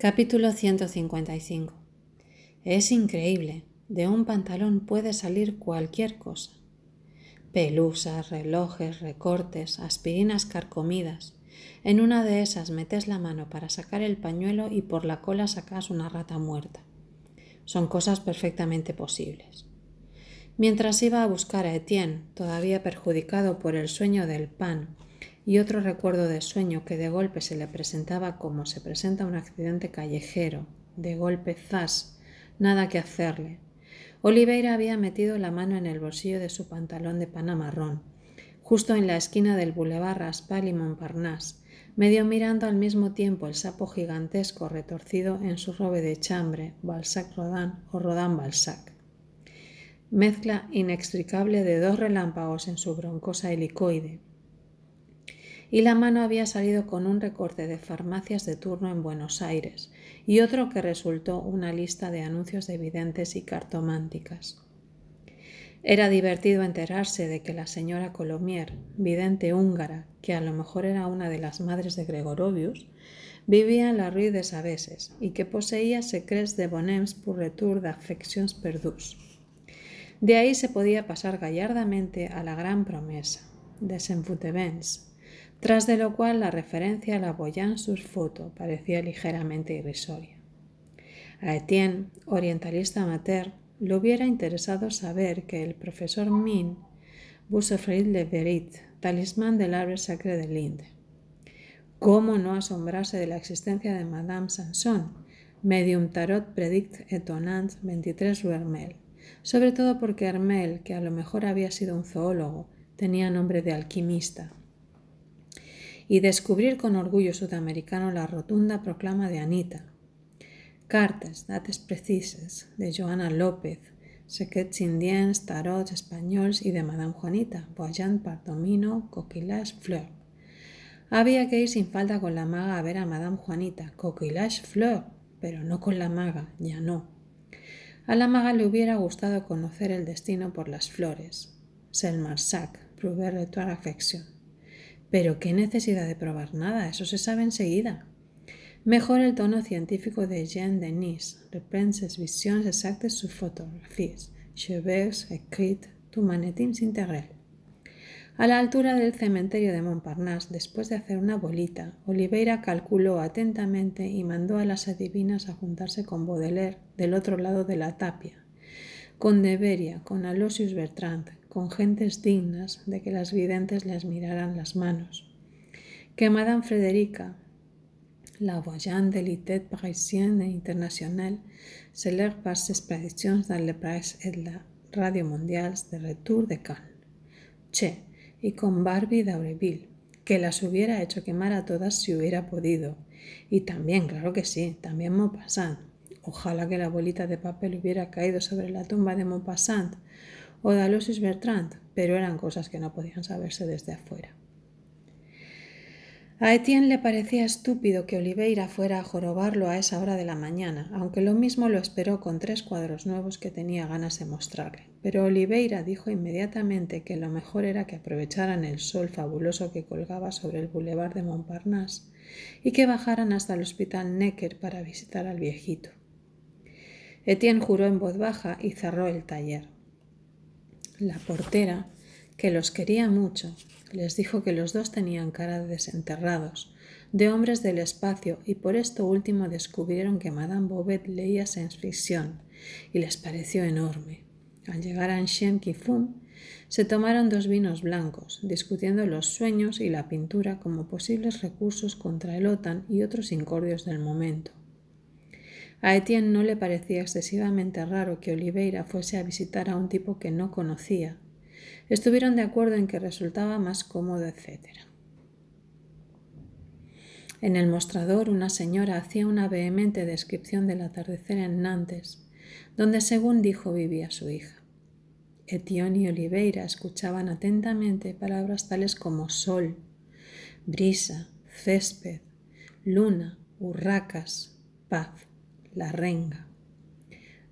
Capítulo 155 Es increíble, de un pantalón puede salir cualquier cosa. Pelusas, relojes, recortes, aspirinas carcomidas. En una de esas metes la mano para sacar el pañuelo y por la cola sacas una rata muerta. Son cosas perfectamente posibles. Mientras iba a buscar a Etienne, todavía perjudicado por el sueño del pan, y otro recuerdo de sueño que de golpe se le presentaba como se presenta un accidente callejero, de golpe zas, nada que hacerle. Oliveira había metido la mano en el bolsillo de su pantalón de pana marrón, justo en la esquina del boulevard Raspal y Montparnasse, medio mirando al mismo tiempo el sapo gigantesco retorcido en su robe de chambre, Balzac Rodin o Rodin Balzac. Mezcla inextricable de dos relámpagos en su broncosa helicoide, y la mano había salido con un recorte de farmacias de turno en Buenos Aires y otro que resultó una lista de anuncios de videntes y cartománticas. Era divertido enterarse de que la señora Colomier, vidente húngara, que a lo mejor era una de las madres de Gregorovius, vivía en la Rue de Saveses y que poseía secrets de bonems pour retour d'affections perdus. De ahí se podía pasar gallardamente a la gran promesa, envoûtements, tras de lo cual la referencia a la Boyan sur foto parecía ligeramente irrisoria. A Etienne, orientalista amateur, le hubiera interesado saber que el profesor Min Bussefrid le Verit, talismán del árbol sacre de Linde. ¿Cómo no asombrarse de la existencia de Madame Sanson, medium tarot predict étonnant 23 Hermel? Sobre todo porque Hermel, que a lo mejor había sido un zoólogo, tenía nombre de alquimista y descubrir con orgullo sudamericano la rotunda proclama de Anita. Cartas, dates precises, de Joana López, secrets indiens, tarots españols y de Madame Juanita, Boyan Pardomino, Coquillage Fleur. Había que ir sin falta con la maga a ver a Madame Juanita, Coquillage Fleur, pero no con la maga, ya no. A la maga le hubiera gustado conocer el destino por las flores. Selmarsac, prouver de affection. Pero qué necesidad de probar nada, eso se sabe enseguida. Mejor el tono científico de Jean Denis, reprends visions exactes sus fotografías, cheveux écrit tu manétimes integral. A la altura del cementerio de Montparnasse, después de hacer una bolita, Oliveira calculó atentamente y mandó a las adivinas a juntarse con Baudelaire del otro lado de la tapia, con Deberia, con Alosius Bertrand, con gentes dignas de que las videntes les miraran las manos. Que Madame Frederica, la voyante de l'ité parisienne et internationale, célèbre par ses prédictions dans le presse et la radio mondiale de retour de Cannes. Che, y con Barbie d'Aureville, que las hubiera hecho quemar a todas si hubiera podido. Y también, claro que sí, también Maupassant. Ojalá que la bolita de papel hubiera caído sobre la tumba de Maupassant o de Bertrand, pero eran cosas que no podían saberse desde afuera. A Etienne le parecía estúpido que Oliveira fuera a jorobarlo a esa hora de la mañana, aunque lo mismo lo esperó con tres cuadros nuevos que tenía ganas de mostrarle. Pero Oliveira dijo inmediatamente que lo mejor era que aprovecharan el sol fabuloso que colgaba sobre el boulevard de Montparnasse y que bajaran hasta el hospital Necker para visitar al viejito. Etienne juró en voz baja y cerró el taller. La portera, que los quería mucho, les dijo que los dos tenían cara de desenterrados, de hombres del espacio, y por esto último descubrieron que Madame Bobet leía science fiction, y les pareció enorme. Al llegar a Ancien Kifun, se tomaron dos vinos blancos, discutiendo los sueños y la pintura como posibles recursos contra el OTAN y otros incordios del momento. A Etienne no le parecía excesivamente raro que Oliveira fuese a visitar a un tipo que no conocía. Estuvieron de acuerdo en que resultaba más cómodo, etc. En el mostrador una señora hacía una vehemente descripción del atardecer en Nantes, donde según dijo vivía su hija. Etienne y Oliveira escuchaban atentamente palabras tales como sol, brisa, césped, luna, urracas, paz la renga.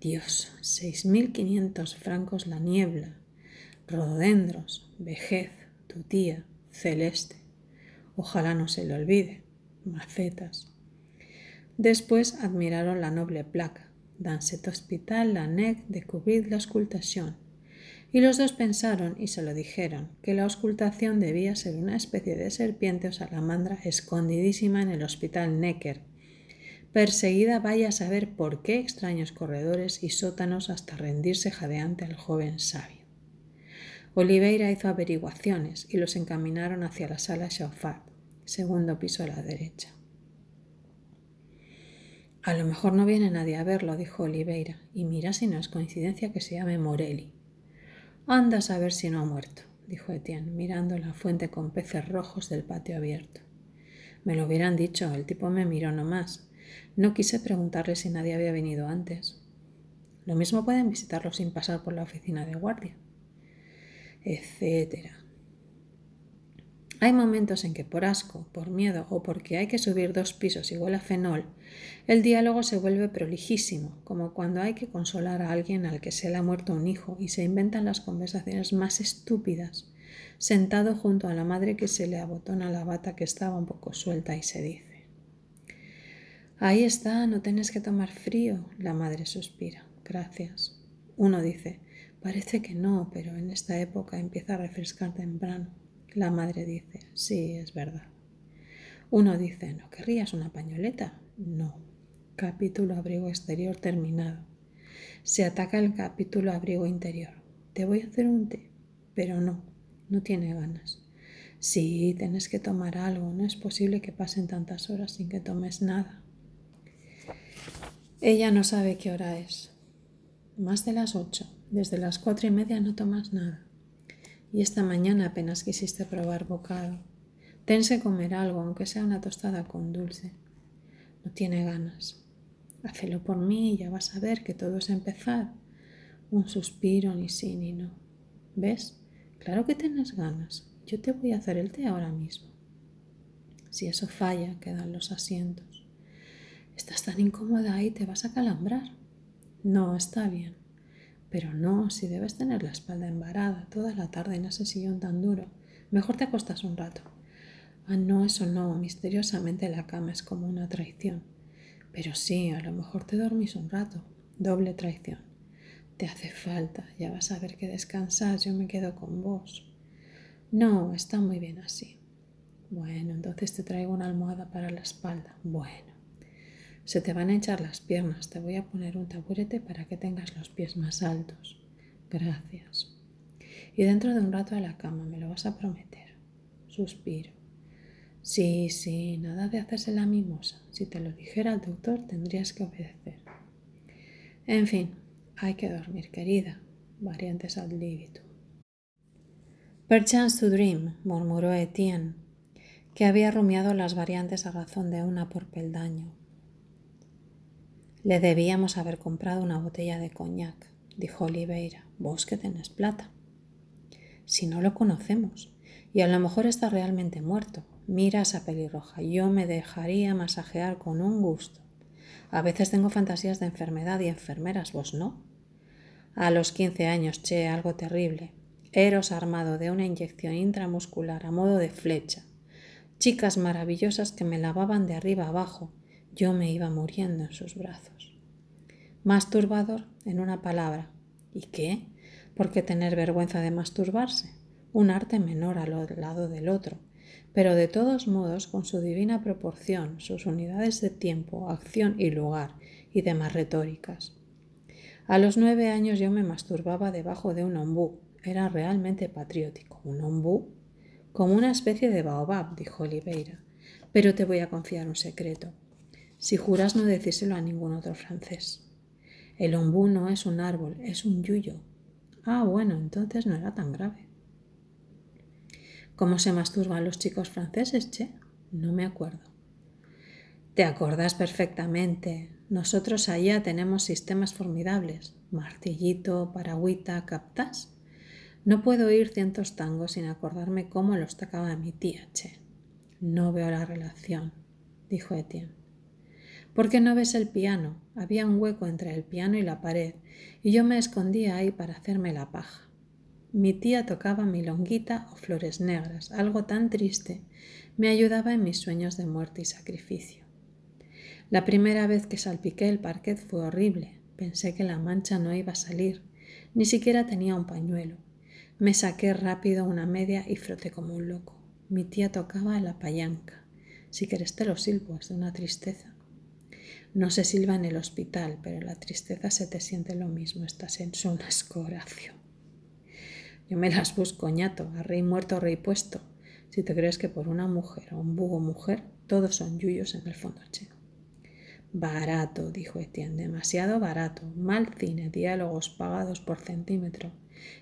Dios, seis mil quinientos francos la niebla, rododendros, vejez, tu tía, celeste. Ojalá no se le olvide. Macetas. Después admiraron la noble placa, dans cet hospital la nec découvrit l'auscultation. Y los dos pensaron y se lo dijeron, que la auscultación debía ser una especie de serpiente o salamandra escondidísima en el hospital Necker, perseguida vaya a saber por qué extraños corredores y sótanos hasta rendirse jadeante al joven sabio. Oliveira hizo averiguaciones y los encaminaron hacia la sala Chauffard, segundo piso a la derecha. A lo mejor no viene nadie a verlo, dijo Oliveira, y mira si no es coincidencia que se llame Morelli. Anda a saber si no ha muerto, dijo Etienne, mirando la fuente con peces rojos del patio abierto. Me lo hubieran dicho, el tipo me miró nomás. No quise preguntarle si nadie había venido antes. Lo mismo pueden visitarlo sin pasar por la oficina de guardia, etcétera. Hay momentos en que por asco, por miedo o porque hay que subir dos pisos igual a fenol, el diálogo se vuelve prolijísimo, como cuando hay que consolar a alguien al que se le ha muerto un hijo y se inventan las conversaciones más estúpidas, sentado junto a la madre que se le abotona la bata que estaba un poco suelta y se dice. Ahí está, no tienes que tomar frío. La madre suspira. Gracias. Uno dice, parece que no, pero en esta época empieza a refrescar temprano. La madre dice, sí, es verdad. Uno dice, ¿no querrías una pañoleta? No. Capítulo abrigo exterior terminado. Se ataca el capítulo abrigo interior. Te voy a hacer un té, pero no, no tiene ganas. Sí, tienes que tomar algo, no es posible que pasen tantas horas sin que tomes nada. Ella no sabe qué hora es. Más de las ocho. Desde las cuatro y media no tomas nada y esta mañana apenas quisiste probar bocado. Tense comer algo, aunque sea una tostada con dulce. No tiene ganas. Hacelo por mí y ya vas a ver que todo es empezar. Un suspiro, ni sí ni no. ¿Ves? Claro que tienes ganas. Yo te voy a hacer el té ahora mismo. Si eso falla, quedan los asientos. Estás tan incómoda y te vas a calambrar. No, está bien. Pero no, si debes tener la espalda embarada toda la tarde en ese sillón tan duro, mejor te acostas un rato. Ah, no, eso no, misteriosamente la cama es como una traición. Pero sí, a lo mejor te dormís un rato. Doble traición. Te hace falta, ya vas a ver que descansas, yo me quedo con vos. No, está muy bien así. Bueno, entonces te traigo una almohada para la espalda. Bueno. Se te van a echar las piernas. Te voy a poner un taburete para que tengas los pies más altos. Gracias. Y dentro de un rato a la cama, ¿me lo vas a prometer? Suspiro. Sí, sí, nada de hacerse la mimosa. Si te lo dijera el doctor, tendrías que obedecer. En fin, hay que dormir, querida. Variantes ad libitum. Perchance to dream, murmuró Etienne, que había rumiado las variantes a razón de una por peldaño. Le debíamos haber comprado una botella de coñac, dijo Oliveira. Vos que tenés plata. Si no lo conocemos, y a lo mejor está realmente muerto. Mira esa pelirroja, yo me dejaría masajear con un gusto. A veces tengo fantasías de enfermedad y enfermeras, vos no. A los quince años, che, algo terrible. Eros armado de una inyección intramuscular a modo de flecha. Chicas maravillosas que me lavaban de arriba abajo, yo me iba muriendo en sus brazos. Masturbador, en una palabra. ¿Y qué? ¿Por qué tener vergüenza de masturbarse? Un arte menor al lado del otro, pero de todos modos con su divina proporción, sus unidades de tiempo, acción y lugar, y demás retóricas. A los nueve años yo me masturbaba debajo de un ombú. Era realmente patriótico. ¿Un ombú? Como una especie de baobab, dijo Oliveira. Pero te voy a confiar un secreto si juras no decírselo a ningún otro francés. El ombú no es un árbol, es un yuyo. Ah, bueno, entonces no era tan grave. ¿Cómo se masturban los chicos franceses, che? No me acuerdo. Te acordas perfectamente. Nosotros allá tenemos sistemas formidables. Martillito, paragüita, captas. No puedo oír cientos tangos sin acordarme cómo los tocaba mi tía, che. No veo la relación, dijo Etienne. ¿Por qué no ves el piano? Había un hueco entre el piano y la pared, y yo me escondía ahí para hacerme la paja. Mi tía tocaba milonguita o flores negras, algo tan triste, me ayudaba en mis sueños de muerte y sacrificio. La primera vez que salpiqué el parquet fue horrible. Pensé que la mancha no iba a salir. Ni siquiera tenía un pañuelo. Me saqué rápido una media y froté como un loco. Mi tía tocaba la payanca. Si querés te lo silbo, es de una tristeza. No se silba en el hospital, pero la tristeza se te siente lo mismo. Estás en su escoracio. Yo me las busco, ñato, a rey muerto, rey puesto. Si te crees que por una mujer o un bugo mujer, todos son yuyos en el fondo chino. Barato, dijo Etienne, demasiado barato. Mal cine, diálogos pagados por centímetro.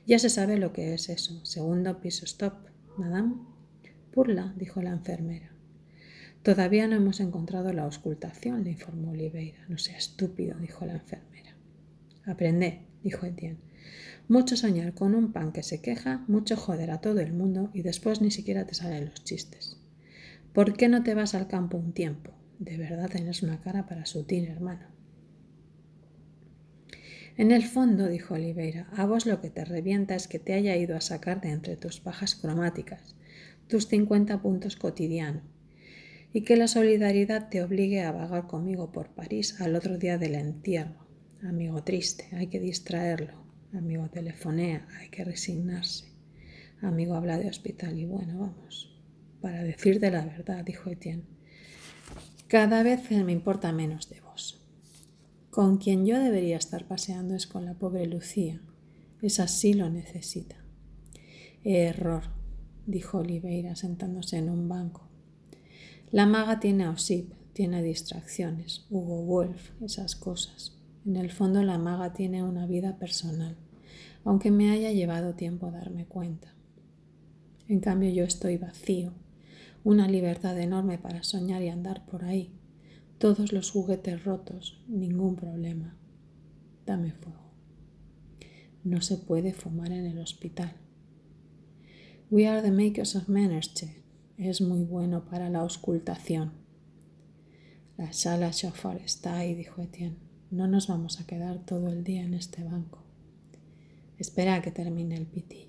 Ya se sabe lo que es eso. Segundo piso, stop. Madame. Purla, dijo la enfermera. Todavía no hemos encontrado la auscultación, le informó Oliveira. No sea estúpido, dijo la enfermera. Aprende, dijo Etienne. Mucho soñar con un pan que se queja, mucho joder a todo el mundo y después ni siquiera te salen los chistes. ¿Por qué no te vas al campo un tiempo? De verdad tienes una cara para sutil, hermano. En el fondo, dijo Oliveira, a vos lo que te revienta es que te haya ido a sacar de entre tus bajas cromáticas, tus 50 puntos cotidiano, y que la solidaridad te obligue a vagar conmigo por París al otro día del entierro. Amigo triste, hay que distraerlo. Amigo telefonea, hay que resignarse. Amigo habla de hospital y bueno, vamos. Para decirte la verdad, dijo Etienne, cada vez me importa menos de vos. Con quien yo debería estar paseando es con la pobre Lucía. Esa sí lo necesita. Error, dijo Oliveira sentándose en un banco. La maga tiene a Osip, tiene distracciones, Hugo Wolf, esas cosas. En el fondo la maga tiene una vida personal, aunque me haya llevado tiempo darme cuenta. En cambio yo estoy vacío, una libertad enorme para soñar y andar por ahí. Todos los juguetes rotos, ningún problema. Dame fuego. No se puede fumar en el hospital. We are the makers of manners, che. Es muy bueno para la auscultación. La sala chauffeur está ahí, dijo Etienne. No nos vamos a quedar todo el día en este banco. Espera a que termine el pitillo.